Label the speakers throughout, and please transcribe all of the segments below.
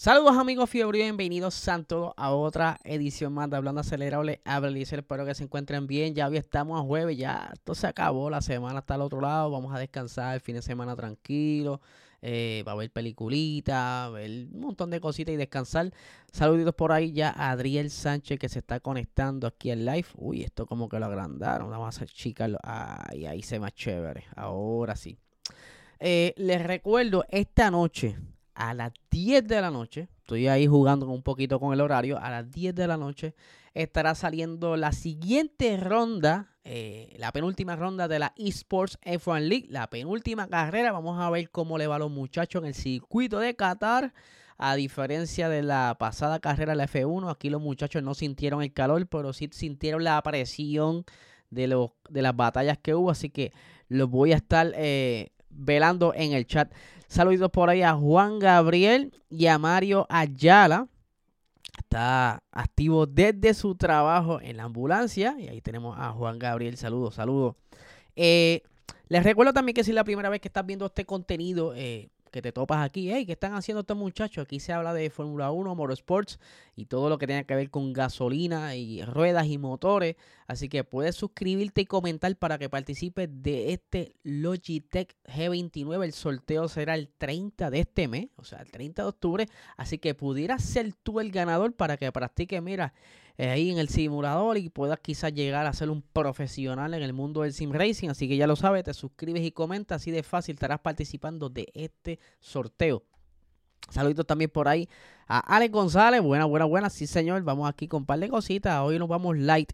Speaker 1: Saludos amigos fiebre, bienvenidos todos a otra edición más de Hablando Acelerable. Habla espero que se encuentren bien. Ya hoy estamos a jueves, ya esto se acabó, la semana está al otro lado, vamos a descansar el fin de semana tranquilo, eh, va a ver peliculita, ver un montón de cositas y descansar. Saluditos por ahí ya a Adriel Sánchez que se está conectando aquí en live. Uy, esto como que lo agrandaron, vamos a achicarlo. Ay, ahí se más chévere, ahora sí. Eh, les recuerdo, esta noche a las 10 de la noche, estoy ahí jugando un poquito con el horario, a las 10 de la noche estará saliendo la siguiente ronda, eh, la penúltima ronda de la Esports F1 League, la penúltima carrera. Vamos a ver cómo le va a los muchachos en el circuito de Qatar. A diferencia de la pasada carrera la F1, aquí los muchachos no sintieron el calor, pero sí sintieron la presión de, los, de las batallas que hubo. Así que los voy a estar eh, velando en el chat. Saludos por ahí a Juan Gabriel y a Mario Ayala. Está activo desde su trabajo en la ambulancia. Y ahí tenemos a Juan Gabriel. Saludos, saludos. Eh, les recuerdo también que si es la primera vez que estás viendo este contenido, eh, que te topas aquí. Hey, ¿qué están haciendo estos muchachos? Aquí se habla de Fórmula 1, Motorsports y todo lo que tenga que ver con gasolina y ruedas y motores. Así que puedes suscribirte y comentar para que participes de este Logitech G29. El sorteo será el 30 de este mes, o sea, el 30 de octubre. Así que pudieras ser tú el ganador para que practiques, mira, ahí en el simulador y puedas quizás llegar a ser un profesional en el mundo del sim racing. Así que ya lo sabes, te suscribes y comentas, así de fácil estarás participando de este sorteo. Saluditos también por ahí a Alex González. Buena, buena, buena. Sí, señor. Vamos aquí con un par de cositas. Hoy nos vamos light.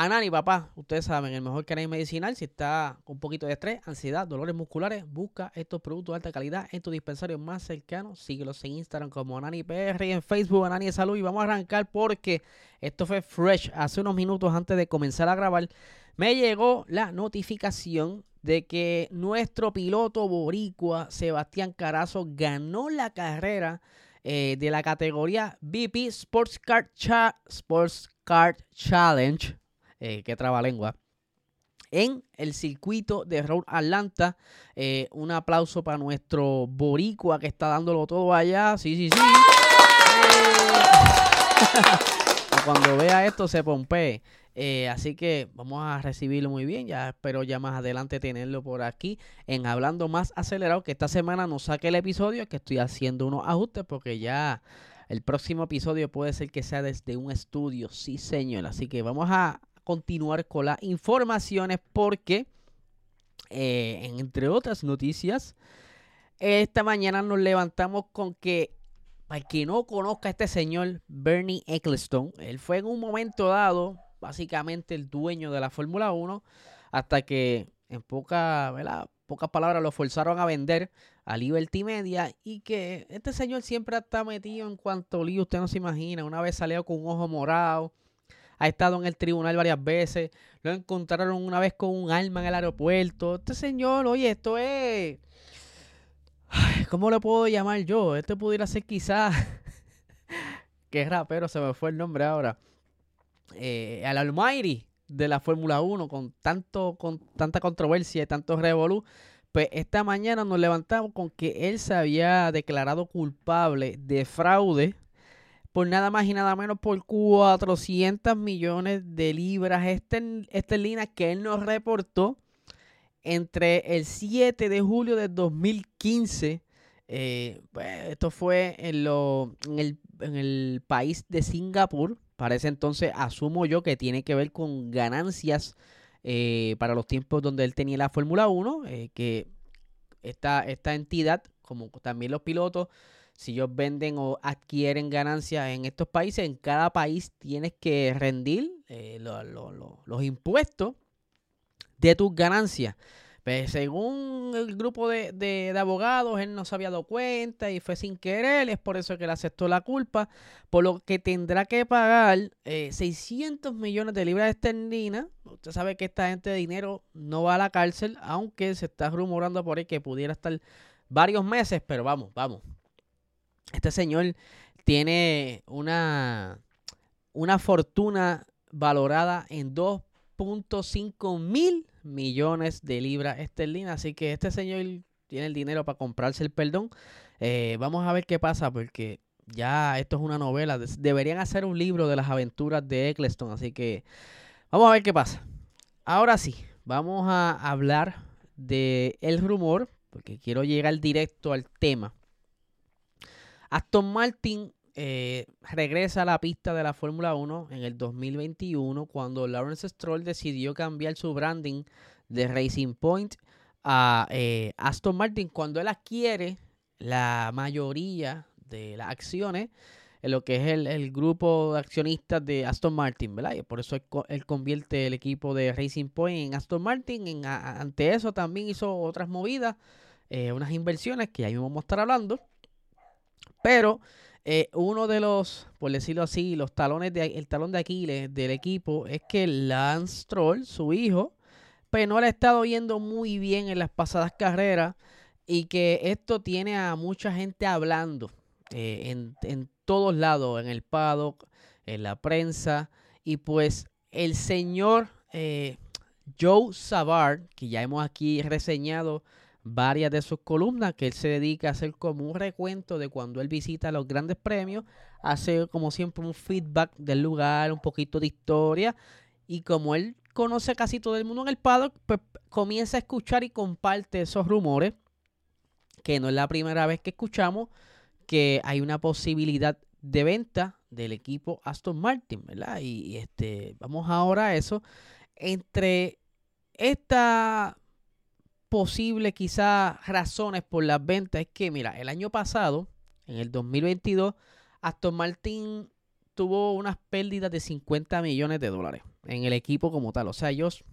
Speaker 1: Anani, papá, ustedes saben, el mejor canal medicinal, si está con un poquito de estrés, ansiedad, dolores musculares, busca estos productos de alta calidad en tu dispensario más cercano. Síguelos en Instagram como Anani PR y en Facebook Anani de Salud. Y vamos a arrancar porque esto fue fresh. Hace unos minutos antes de comenzar a grabar, me llegó la notificación de que nuestro piloto boricua, Sebastián Carazo, ganó la carrera eh, de la categoría VP Sports Car, Sports Car Challenge eh, que lengua en el circuito de Road Atlanta. Eh, un aplauso para nuestro boricua que está dándolo todo allá. Sí, sí, sí. Cuando vea esto se pompee. Eh, así que vamos a recibirlo muy bien. Ya espero ya más adelante tenerlo por aquí en Hablando Más Acelerado. Que esta semana no saque el episodio, que estoy haciendo unos ajustes porque ya el próximo episodio puede ser que sea desde un estudio. Sí, señor. Así que vamos a continuar con las informaciones porque, eh, entre otras noticias, esta mañana nos levantamos con que, para que no conozca a este señor Bernie Ecclestone, él fue en un momento dado básicamente el dueño de la Fórmula 1 hasta que en poca, pocas palabras lo forzaron a vender a Liberty Media y que este señor siempre está metido en cuanto lío usted no se imagina, una vez salió con un ojo morado, ha estado en el tribunal varias veces, lo encontraron una vez con un arma en el aeropuerto. Este señor, oye, esto es... ¿Cómo le puedo llamar yo? Este pudiera ser quizás... Qué rapero, se me fue el nombre ahora. Eh, al Almighty de la Fórmula 1 con, tanto, con tanta controversia y tanto revolú. Pues esta mañana nos levantamos con que él se había declarado culpable de fraude por nada más y nada menos por 400 millones de libras esterlinas que él nos reportó entre el 7 de julio de 2015. Eh, pues, esto fue en, lo, en, el, en el país de Singapur. Para ese entonces asumo yo que tiene que ver con ganancias eh, para los tiempos donde él tenía la Fórmula 1, eh, que esta, esta entidad, como también los pilotos, si ellos venden o adquieren ganancias en estos países, en cada país tienes que rendir eh, los impuestos de tus ganancias. Pues según el grupo de, abogados, él no se había dado cuenta y fue sin querer, es por eso que le aceptó la culpa, por lo que tendrá que pagar 600 eh, millones de libras esterlinas. Usted sabe que esta gente de dinero no va a la cárcel, aunque se está rumorando por ahí que pudiera estar varios meses, pero vamos, vamos. Este señor tiene una, una fortuna valorada en 2.5 mil millones de libras esterlinas. Así que este señor tiene el dinero para comprarse el perdón. Eh, vamos a ver qué pasa porque ya esto es una novela. Deberían hacer un libro de las aventuras de Eccleston. Así que vamos a ver qué pasa. Ahora sí, vamos a hablar de el rumor porque quiero llegar directo al tema. Aston Martin eh, regresa a la pista de la Fórmula 1 en el 2021 cuando Lawrence Stroll decidió cambiar su branding de Racing Point a eh, Aston Martin cuando él adquiere la mayoría de las acciones en lo que es el, grupo de accionistas de Aston Martin, ¿verdad? Y por eso él, convierte el equipo de Racing Point en Aston Martin. En, ante eso también hizo otras movidas, eh, unas inversiones que ahí vamos a estar hablando. Pero eh, uno de los, por decirlo así, los talones de el talón de Aquiles del equipo es que Lance Stroll, su hijo, pues no le ha estado yendo muy bien en las pasadas carreras y que esto tiene a mucha gente hablando eh, en, todos lados, en el paddock, en la prensa. Y pues el señor eh, Joe Savard, que ya hemos aquí reseñado varias de sus columnas que él se dedica a hacer como un recuento de cuando él visita los grandes premios, hace como siempre un feedback del lugar, un poquito de historia y como él conoce casi todo el mundo en el paddock, pues comienza a escuchar y comparte esos rumores, que no es la primera vez que escuchamos que hay una posibilidad de venta del equipo Aston Martin, ¿verdad? Y, y este, vamos ahora a eso. Entre esta posible quizás razones por las ventas es que, mira, el año pasado, en el 2022, Aston Martin tuvo unas pérdidas de 50 millones de dólares en el equipo como tal. O sea, ellos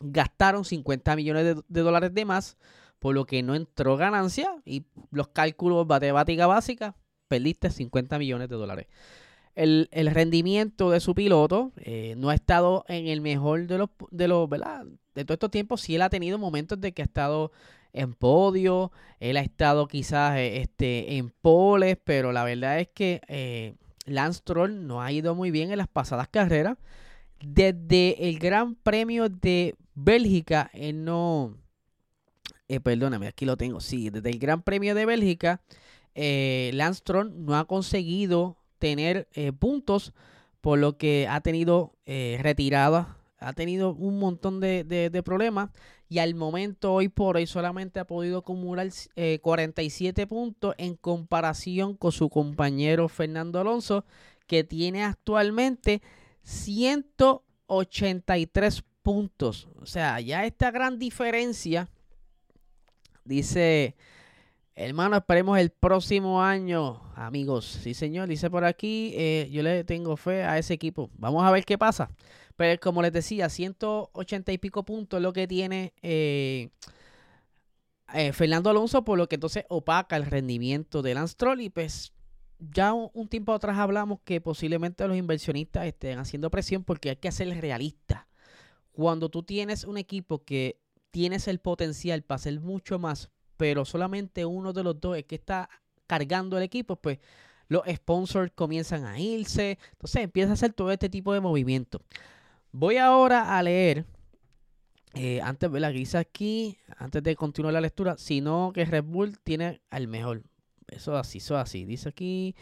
Speaker 1: gastaron 50 millones de, dólares de más, por lo que no entró ganancia y los cálculos matemática básica, perdiste 50 millones de dólares. El, rendimiento de su piloto eh, no ha estado en el mejor de los, de los, ¿verdad? De todo estos tiempos, sí él ha tenido momentos de que ha estado en podio, él ha estado quizás eh, este, en poles, pero la verdad es que eh, no ha ido muy bien en las pasadas carreras. Desde el Gran Premio de Bélgica, él no... Eh, perdóname, aquí lo tengo. Sí, desde el Gran Premio de Bélgica, eh, no ha conseguido tener puntos, por lo que ha tenido retirada ha tenido un montón de, problemas y al momento hoy por hoy solamente ha podido acumular 47 eh, puntos en comparación con su compañero Fernando Alonso que tiene actualmente 183 puntos. O sea, ya esta gran diferencia dice Hermano, esperemos el próximo año, amigos. Sí, señor, dice por aquí, eh, yo le tengo fe a ese equipo. Vamos a ver qué pasa. Pero como les decía, 180 y pico puntos es lo que tiene eh, eh, Fernando Alonso, por lo que entonces opaca el rendimiento de Lance Troll. Y pues ya un, tiempo atrás hablamos que posiblemente los inversionistas estén haciendo presión porque hay que ser realista. Cuando tú tienes un equipo que tienes el potencial para hacer mucho más, pero solamente uno de los dos es que está cargando el equipo, pues los sponsors comienzan a irse. Entonces empieza a hacer todo este tipo de movimientos. Voy ahora a leer, eh, antes aquí, antes de continuar la lectura, sino que Red Bull tiene al mejor. Eso así, eso así. Dice aquí,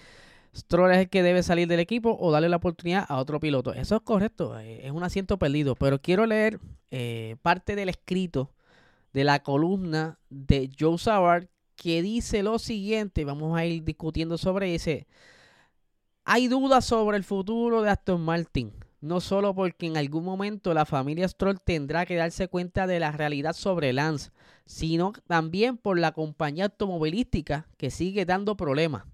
Speaker 1: Stroll es el que debe salir del equipo o darle la oportunidad a otro piloto. Eso es correcto, eh, es un asiento perdido. Pero quiero leer eh, parte del escrito de la columna de Joe Savard que dice lo siguiente. Vamos a ir discutiendo sobre ese. Hay dudas sobre el futuro de Aston Martin no solo porque en algún momento la familia Stroll tendrá que darse cuenta de la realidad sobre Lance, sino también por la compañía automovilística que sigue dando problemas.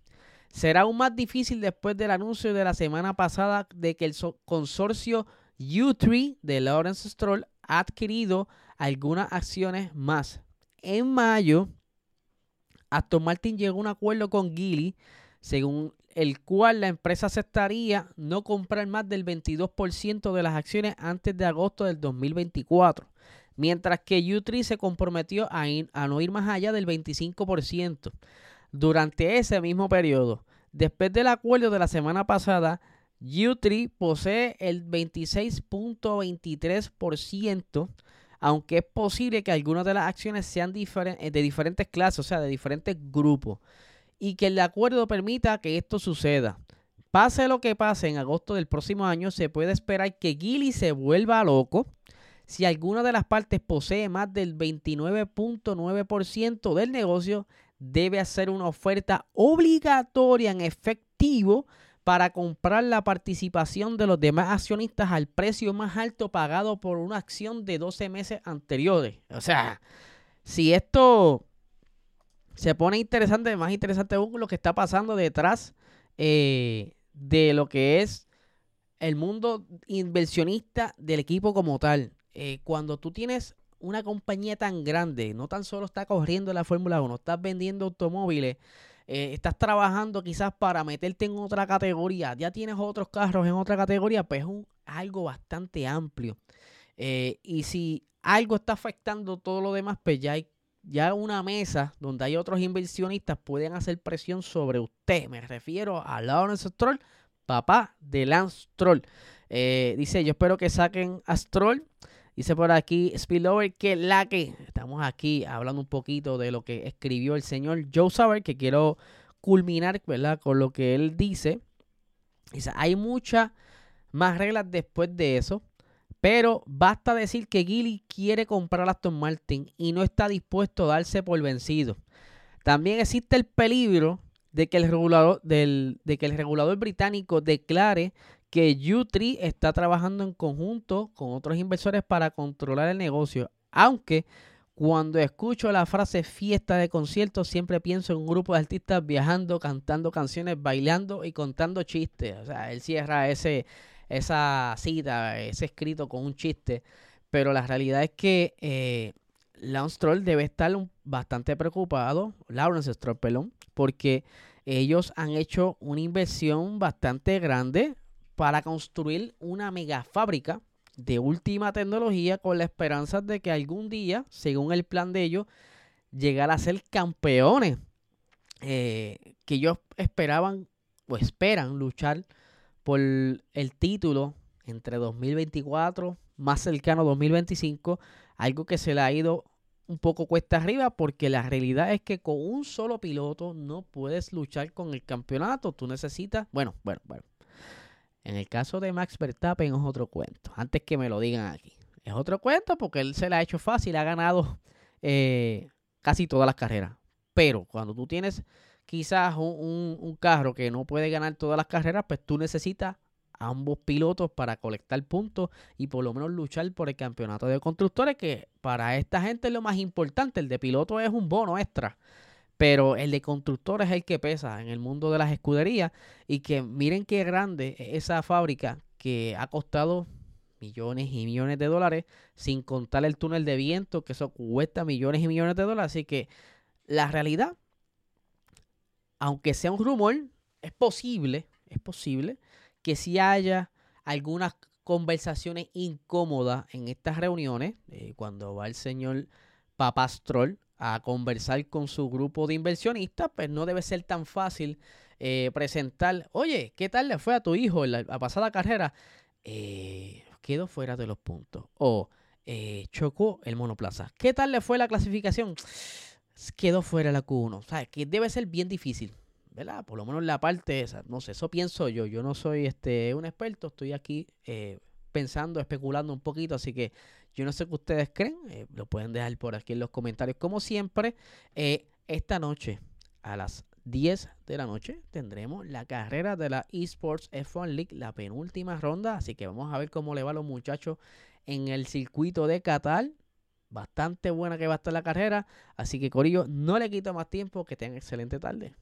Speaker 1: Será aún más difícil después del anuncio de la semana pasada de que el consorcio U3 de Lawrence Stroll ha adquirido algunas acciones más. En mayo, Aston Martin llegó a un acuerdo con Geely, según el cual la empresa aceptaría no comprar más del 22% de las acciones antes de agosto del 2024, mientras que U3 se comprometió a, a no ir más allá del 25% durante ese mismo periodo. Después del acuerdo de la semana pasada, U3 posee el 26.23%, aunque es posible que algunas de las acciones sean de diferentes clases, o sea, de diferentes grupos y que el acuerdo permita que esto suceda. Pase lo que pase en agosto del próximo año, se puede esperar que Gilly se vuelva loco si alguna de las partes posee más del 29.9% del negocio, debe hacer una oferta obligatoria en efectivo para comprar la participación de los demás accionistas al precio más alto pagado por una acción de 12 meses anteriores. O sea, si esto se pone interesante, más interesante aún lo que está pasando detrás eh, de lo que es el mundo inversionista del equipo como tal. Eh, cuando tú tienes una compañía tan grande, no tan solo está corriendo la Fórmula 1, estás vendiendo automóviles, eh, estás trabajando quizás para meterte en otra categoría, ya tienes otros carros en otra categoría, pues es algo bastante amplio. y si algo está afectando todo lo demás, pues ya hay ya una mesa donde hay otros inversionistas pueden hacer presión sobre usted. Me refiero a Lawrence Stroll, papá de Lance Stroll. Eh, dice, yo espero que saquen a Stroll. Dice por aquí Spillover que la que estamos aquí hablando un poquito de lo que escribió el señor Joe Sauer, que quiero culminar ¿verdad? con lo que él dice. Dice, hay muchas más reglas después de eso. Pero basta decir que Gilly quiere comprar a Aston Martin y no está dispuesto a darse por vencido. También existe el peligro de que el regulador, de que el regulador británico declare que U3 está trabajando en conjunto con otros inversores para controlar el negocio. Aunque cuando escucho la frase fiesta de conciertos, siempre pienso en un grupo de artistas viajando, cantando canciones, bailando y contando chistes. O sea, él cierra ese, esa cita, ese escrito con un chiste. Pero la realidad es que eh, debe estar bastante preocupado, Lawrence Stroll, perdón, porque ellos han hecho una inversión bastante grande para construir una mega fábrica de última tecnología con la esperanza de que algún día, según el plan de ellos, llegar a ser campeones eh, que ellos esperaban o esperan luchar por el título entre 2024, más cercano a 2025, algo que se le ha ido un poco cuesta arriba porque la realidad es que con un solo piloto no puedes luchar con el campeonato, tú necesitas, bueno, bueno, bueno. En el caso de Max Verstappen es otro cuento, antes que me lo digan aquí. Es otro cuento porque él se le ha hecho fácil, ha ganado eh, casi todas las carreras. Pero cuando tú tienes quizás un, carro que no puede ganar todas las carreras, pues tú necesitas ambos pilotos para colectar puntos y por lo menos luchar por el campeonato de constructores, que para esta gente es lo más importante. El de piloto es un bono extra, pero el de constructores es el que pesa en el mundo de las escuderías. Y que miren qué grande es esa fábrica que ha costado millones y millones de dólares, sin contar el túnel de viento, que eso cuesta millones y millones de dólares. Así que la realidad aunque sea un rumor, es posible, es posible que si haya algunas conversaciones incómodas en estas reuniones, eh, cuando va el señor Papastrol a conversar con su grupo de inversionistas, pues no debe ser tan fácil eh, presentar, oye, ¿qué tal le fue a tu hijo en la, pasada carrera? Eh, quedó fuera de los puntos. O chocó el monoplaza. ¿Qué tal le fue la clasificación? Quedó fuera la Q1. O sea, que debe ser bien difícil, ¿verdad? Por lo menos la parte esa. No sé, eso pienso yo. Yo no soy este un experto, estoy aquí eh, pensando, especulando un poquito, así que yo no sé qué ustedes creen. Eh, lo pueden dejar por aquí en los comentarios. Como siempre, eh, esta noche a las 10 de la noche tendremos la carrera de la Esports F1 League, la penúltima ronda. Así que vamos a ver cómo le va a los muchachos en el circuito de Qatar bastante buena que va a estar la carrera. Así que Corillo, no le quito más tiempo, que tengan excelente tarde.